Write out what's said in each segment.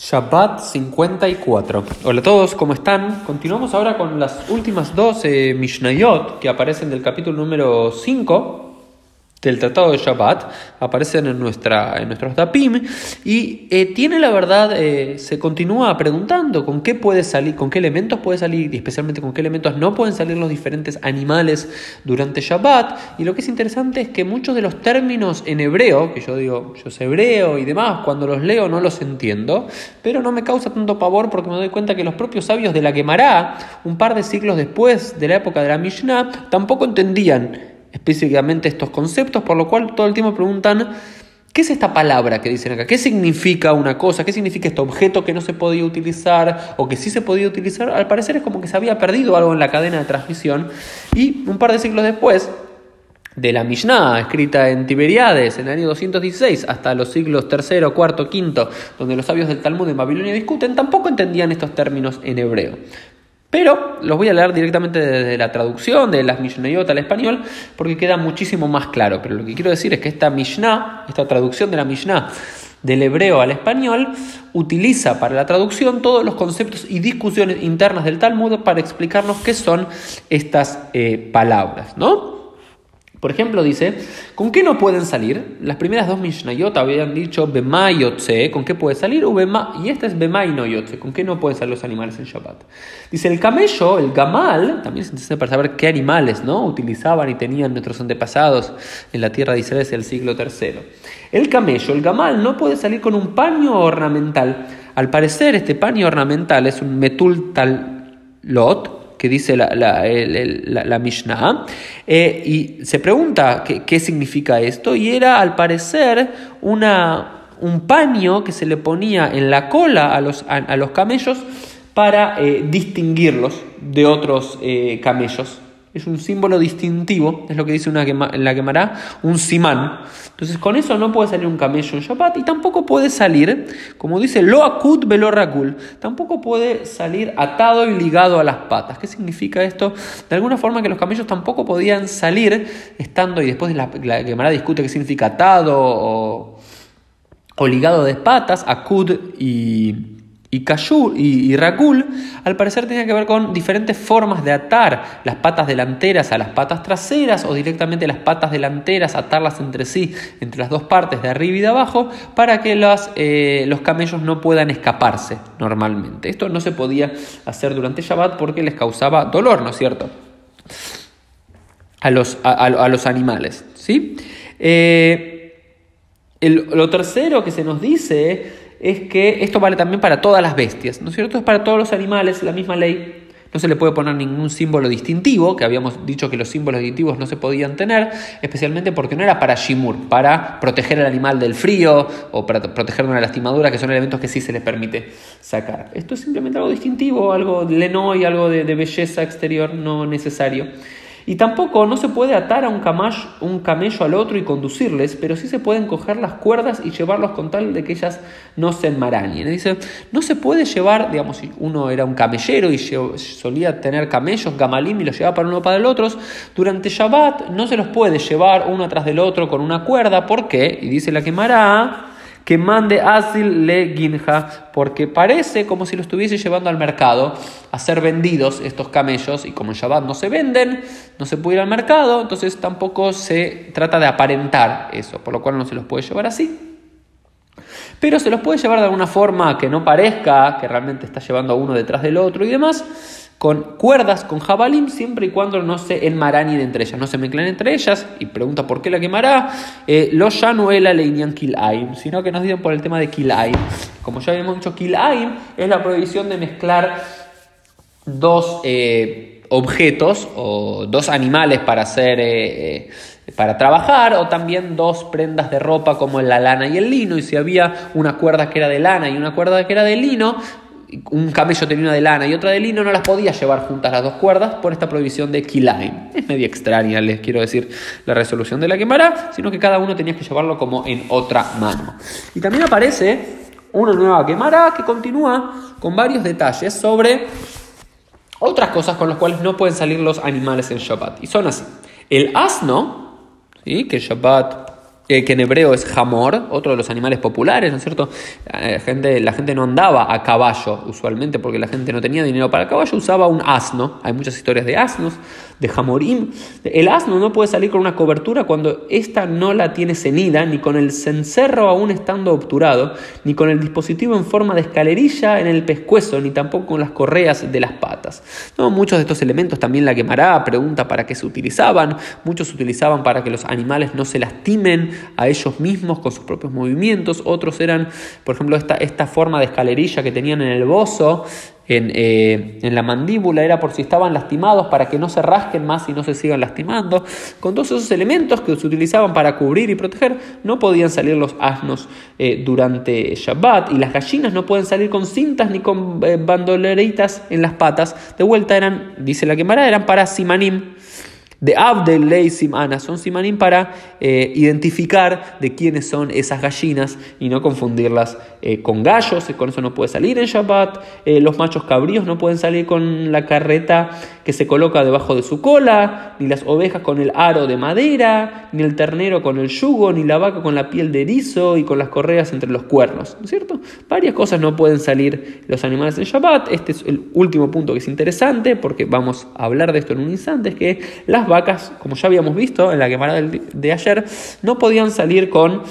Shabbat 54. Hola a todos, ¿cómo están? Continuamos ahora con las últimas dos eh, Mishnayot que aparecen del capítulo número 5 del Tratado de Shabbat, aparecen en, nuestra, en nuestros Dapim, y eh, tiene la verdad, eh, se continúa preguntando con qué puede salir, con qué elementos puede salir, y especialmente con qué elementos no pueden salir los diferentes animales durante Shabbat. Y lo que es interesante es que muchos de los términos en hebreo, que yo digo, yo sé hebreo y demás, cuando los leo no los entiendo, pero no me causa tanto pavor porque me doy cuenta que los propios sabios de la Gemara, un par de siglos después de la época de la Mishnah, tampoco entendían específicamente estos conceptos, por lo cual todo el tiempo preguntan, ¿qué es esta palabra que dicen acá? ¿Qué significa una cosa? ¿Qué significa este objeto que no se podía utilizar o que sí se podía utilizar? Al parecer es como que se había perdido algo en la cadena de transmisión y un par de siglos después, de la Mishnah, escrita en Tiberiades en el año 216, hasta los siglos III, IV, V, donde los sabios del Talmud en Babilonia discuten, tampoco entendían estos términos en hebreo. Pero los voy a leer directamente desde la traducción de las Mishnayot al español porque queda muchísimo más claro. Pero lo que quiero decir es que esta Mishnah, esta traducción de la Mishnah del hebreo al español, utiliza para la traducción todos los conceptos y discusiones internas del Talmud para explicarnos qué son estas eh, palabras, ¿no? Por ejemplo, dice, ¿con qué no pueden salir? Las primeras dos Mishnayot habían dicho Bema ¿con qué puede salir? y esta es Bema y no ¿con qué no pueden salir los animales en Shabbat? Dice, el camello, el gamal, también se entiende para saber qué animales ¿no? utilizaban y tenían nuestros antepasados en la tierra de Israel desde el siglo III. El camello, el gamal, no puede salir con un paño ornamental. Al parecer, este paño ornamental es un metul talot, que dice la, la, Mishnah, eh, y se pregunta qué, significa esto, y era al parecer una, un paño que se le ponía en la cola a los, a, los camellos para eh, distinguirlos de otros eh, camellos es un símbolo distintivo, es lo que dice una en la quemará, un simán. Entonces con eso no puede salir un camello en Shabbat y tampoco puede salir, como dice lo akut velo rakul, tampoco puede salir atado y ligado a las patas. ¿Qué significa esto? De alguna forma que los camellos tampoco podían salir estando, y después la, la quemará discute qué significa atado o, o ligado de patas, akud y y Kashur y, Rakul, al parecer tenía que ver con diferentes formas de atar las patas delanteras a las patas traseras o directamente las patas delanteras atarlas entre sí, entre las dos partes de arriba y de abajo, para que eh, los camellos no puedan escaparse normalmente. Esto no se podía hacer durante Shabbat porque les causaba dolor, ¿no es cierto? A los, a, los animales. ¿sí? Eh, lo tercero que se nos dice es que esto vale también para todas las bestias, ¿no es cierto? Es para todos los animales la misma ley. No se le puede poner ningún símbolo distintivo, que habíamos dicho que los símbolos distintivos no se podían tener, especialmente porque no era para Shimur, para proteger al animal del frío o para proteger de una lastimadura, que son elementos que sí se les permite sacar. Esto es simplemente algo distintivo, algo leno y algo de belleza exterior no necesario. Y tampoco no se puede atar a un, un camello al otro y conducirles, pero sí se pueden coger las cuerdas y llevarlos con tal de que ellas no se enmarañen. Dice, no se puede llevar, digamos, si uno era un camellero y solía tener camellos, gamalim, y los llevaba para uno para el otro, durante Shabbat no se los puede llevar uno atrás del otro con una cuerda. ¿Por qué? Y dice la quemará que mande Asil le Ginja, porque parece como si lo estuviese llevando al mercado a ser vendidos estos camellos, y como en Shabbat no se venden, no se puede ir al mercado, entonces tampoco se trata de aparentar eso, por lo cual no se los puede llevar así. Pero se los puede llevar de alguna forma que no parezca que realmente está llevando a uno detrás del otro y demás con cuerdas, con jabalim, siempre y cuando no se enmarañen entre ellas, no se mezclen entre ellas, y pregunta por qué la quemará, eh, los ya no la leinian kilaim, sino que nos dicen por el tema de kilaim. Como ya habíamos dicho, kilaim es la prohibición de mezclar dos eh, objetos o dos animales para hacer... Eh, para trabajar o también dos prendas de ropa como la lana y el lino. Y si había una cuerda que era de lana y una cuerda que era de lino un camello tenía una de lana y otra de lino, no las podía llevar juntas las dos cuerdas por esta prohibición de kilaim. Es media extraña, les quiero decir, la resolución de la quemará, sino que cada uno tenía que llevarlo como en otra mano. Y también aparece una nueva quemará que continúa con varios detalles sobre otras cosas con las cuales no pueden salir los animales en Shabbat. Y son así. El asno, ¿sí? que Shabbat eh, que en hebreo es jamor, otro de los animales populares, ¿no es cierto? Eh, la gente no andaba a caballo usualmente porque la gente no tenía dinero para el caballo, usaba un asno. Hay muchas historias de asnos, de jamorim. El asno no puede salir con una cobertura cuando ésta no la tiene cenida, ni con el cencerro aún estando obturado, ni con el dispositivo en forma de escalerilla en el pescuezo, ni tampoco con las correas de las patas. ¿No? Muchos de estos elementos también la quemará, pregunta para qué se utilizaban. Muchos se utilizaban para que los animales no se lastimen a ellos mismos con sus propios movimientos, otros eran, por ejemplo, esta, esta forma de escalerilla que tenían en el bozo, en, eh, en, la mandíbula, era por si estaban lastimados para que no se rasquen más y no se sigan lastimando. Con todos esos elementos que se utilizaban para cubrir y proteger, no podían salir los asnos eh, durante Shabbat y las gallinas no pueden salir con cintas ni con eh, bandoleritas en las patas. De vuelta eran, dice la quemara, eran para simanim de Abdel Ley Simana, son simanim para eh, identificar de quiénes son esas gallinas y no confundirlas eh, con gallos, con eso no puede salir en Shabbat, eh, los machos cabríos no pueden salir con la carreta que se coloca debajo de su cola, ni las ovejas con el aro de madera, ni el ternero con el yugo, ni la vaca con la piel de erizo y con las correas entre los cuernos, ¿no es cierto? Varias cosas no pueden salir los animales en Shabbat, este es el último punto que es interesante porque vamos a hablar de esto en un instante, es que las vacas, como ya habíamos visto en la quemada de ayer, no podían salir con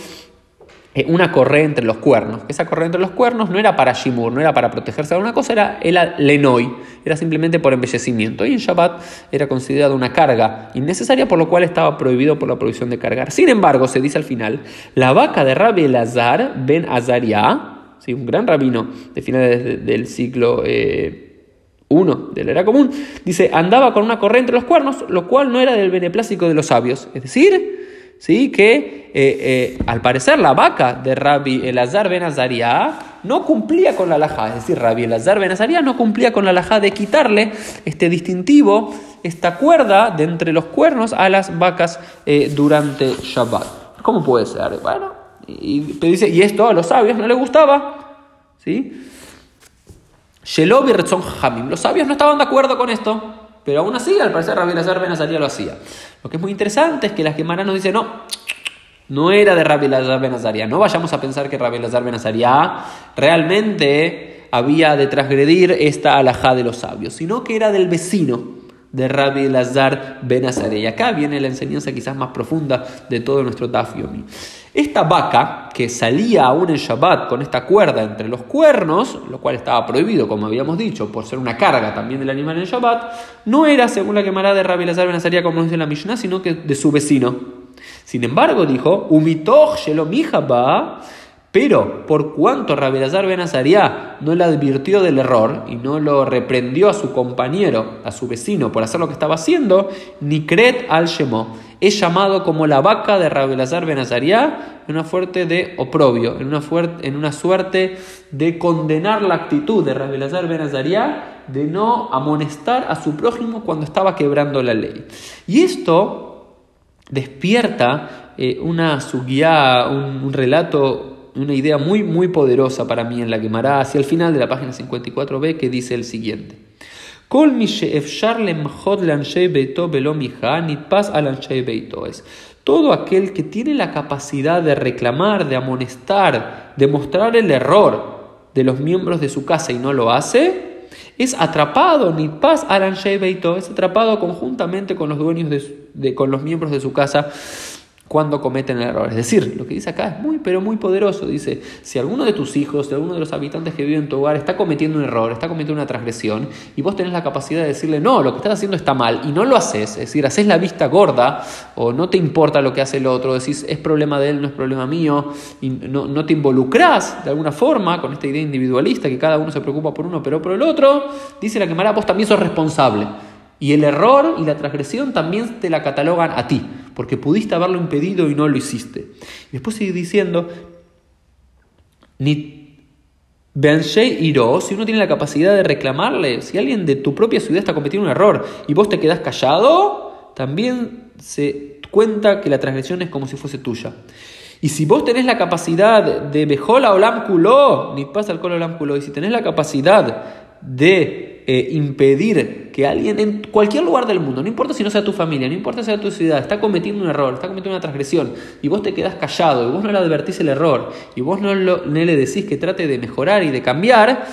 eh, una correa entre los cuernos. Esa correa entre los cuernos no era para Shimur, no era para protegerse de una cosa, era el lenoi, era simplemente por embellecimiento. Y en Shabbat era considerada una carga innecesaria, por lo cual estaba prohibido por la prohibición de cargar. Sin embargo, se dice al final, la vaca de Rabbi Elazar ben Azariah, ¿sí? un gran rabino de finales del siglo... Eh, uno de la era común, dice, andaba con una correa entre los cuernos, lo cual no era del beneplácito de los sabios. Es decir, ¿sí? que eh, eh, al parecer la vaca de Rabbi Elazar ben Azaria no cumplía con la alajá, es decir, Rabbi Elazar ben Azaria no cumplía con la alajá de quitarle este distintivo, esta cuerda de entre los cuernos a las vacas eh, durante Shabbat. ¿Cómo puede ser? Bueno, y, dice, y esto a los sabios no les gustaba, ¿sí? Shelob y Hamim. Los sabios no estaban de acuerdo con esto, pero aún así, al parecer, Rabbi Lazar Ben Azaria lo hacía. Lo que es muy interesante es que la Gemara nos dice, no, no era de Rabbi Lazar Ben Azaria. No vayamos a pensar que Rabbi Lazar Ben Azaria realmente había de transgredir esta alajá de los sabios, sino que era del vecino de Rabbi Lazar Ben Azaria. Y acá viene la enseñanza quizás más profunda de todo nuestro Tafiomi. Esta vaca que salía aún en Shabbat con esta cuerda entre los cuernos, lo cual estaba prohibido, como habíamos dicho, por ser una carga también del animal en Shabbat, no era, según la quemará de Rabbi Lazar Ben como dice la Mishnah, sino que de su vecino. Sin embargo, dijo, Umitoch Shelomihaba, pero por cuanto Rabbi Lazar Ben no le advirtió del error y no lo reprendió a su compañero, a su vecino, por hacer lo que estaba haciendo, Nikret al Shemo es llamado como la vaca de Rabelazar Benazaria en una fuerte de oprobio, en una, en una suerte de condenar la actitud de Rabelazar Benazaria de no amonestar a su prójimo cuando estaba quebrando la ley. Y esto despierta eh, una suguía, un, un relato una idea muy, muy poderosa para mí en la quemará hacia el final de la página 54b que dice el siguiente. Todo aquel que tiene la capacidad de reclamar, de amonestar, de mostrar el error de los miembros de su casa y no lo hace, es atrapado, es atrapado conjuntamente con los dueños de, con los miembros de su casa cuando cometen errores. Es decir, lo que dice acá es muy, pero muy poderoso. Dice, si alguno de tus hijos, de alguno de los habitantes que viven en tu hogar está cometiendo un error, está cometiendo una transgresión, y vos tenés la capacidad de decirle, no, lo que estás haciendo está mal, y no lo haces, es decir, haces la vista gorda, o no te importa lo que hace el otro, decís, es problema de él, no es problema mío, y no, no te involucrás de alguna forma con esta idea individualista, que cada uno se preocupa por uno, pero por el otro, dice la quemará, vos también sos responsable. Y el error y la transgresión también te la catalogan a ti, porque pudiste haberlo impedido y no lo hiciste. Y después sigue diciendo, ni Iró, si uno tiene la capacidad de reclamarle, si alguien de tu propia ciudad está cometiendo un error y vos te quedás callado, también se cuenta que la transgresión es como si fuese tuya. Y si vos tenés la capacidad de Bejola Olam Kuló, ni pasa el Olam Kuló, y si tenés la capacidad de eh, impedir que alguien en cualquier lugar del mundo, no importa si no sea tu familia, no importa si sea tu ciudad, está cometiendo un error, está cometiendo una transgresión, y vos te quedás callado, y vos no le advertís el error, y vos no, le decís que trate de mejorar y de cambiar,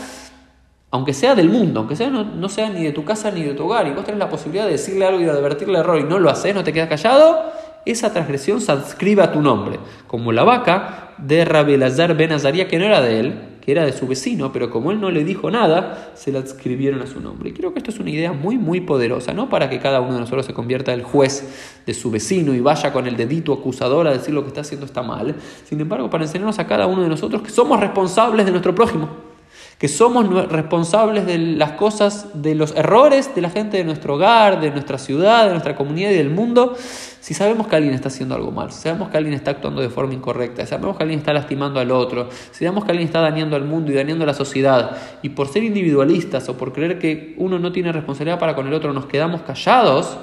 aunque sea del mundo, aunque sea no, sea ni de tu casa ni de tu hogar, y vos tenés la posibilidad de decirle algo y de advertirle el error y no lo haces, no te quedas callado, esa transgresión se adscribe a tu nombre, como la vaca de Rabelazar Ben Azaria, que no era de él, que era de su vecino, pero como él no le dijo nada, se la adscribieron a su nombre. Y creo que esto es una idea muy, muy poderosa, no para que cada uno de nosotros se convierta el juez de su vecino y vaya con el dedito acusador a decir lo que está haciendo está mal, sin embargo, para enseñarnos a cada uno de nosotros que somos responsables de nuestro prójimo que somos responsables de las cosas, de los errores de la gente de nuestro hogar, de nuestra ciudad, de nuestra comunidad y del mundo, si sabemos que alguien está haciendo algo mal, si sabemos que alguien está actuando de forma incorrecta, si sabemos que alguien está lastimando al otro, si sabemos que alguien está dañando al mundo y dañando a la sociedad, y por ser individualistas o por creer que uno no tiene responsabilidad para con el otro nos quedamos callados,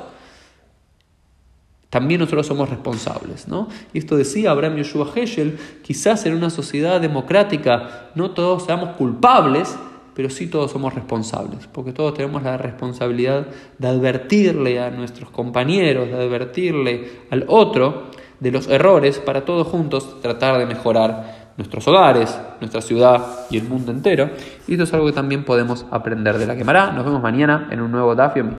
también nosotros somos responsables. ¿no? Y esto decía Abraham Yoshua Heschel, quizás en una sociedad democrática no todos seamos culpables, pero sí todos somos responsables, porque todos tenemos la responsabilidad de advertirle a nuestros compañeros, de advertirle al otro de los errores para todos juntos tratar de mejorar nuestros hogares, nuestra ciudad y el mundo entero. Y esto es algo que también podemos aprender de la quemará. Nos vemos mañana en un nuevo Dafio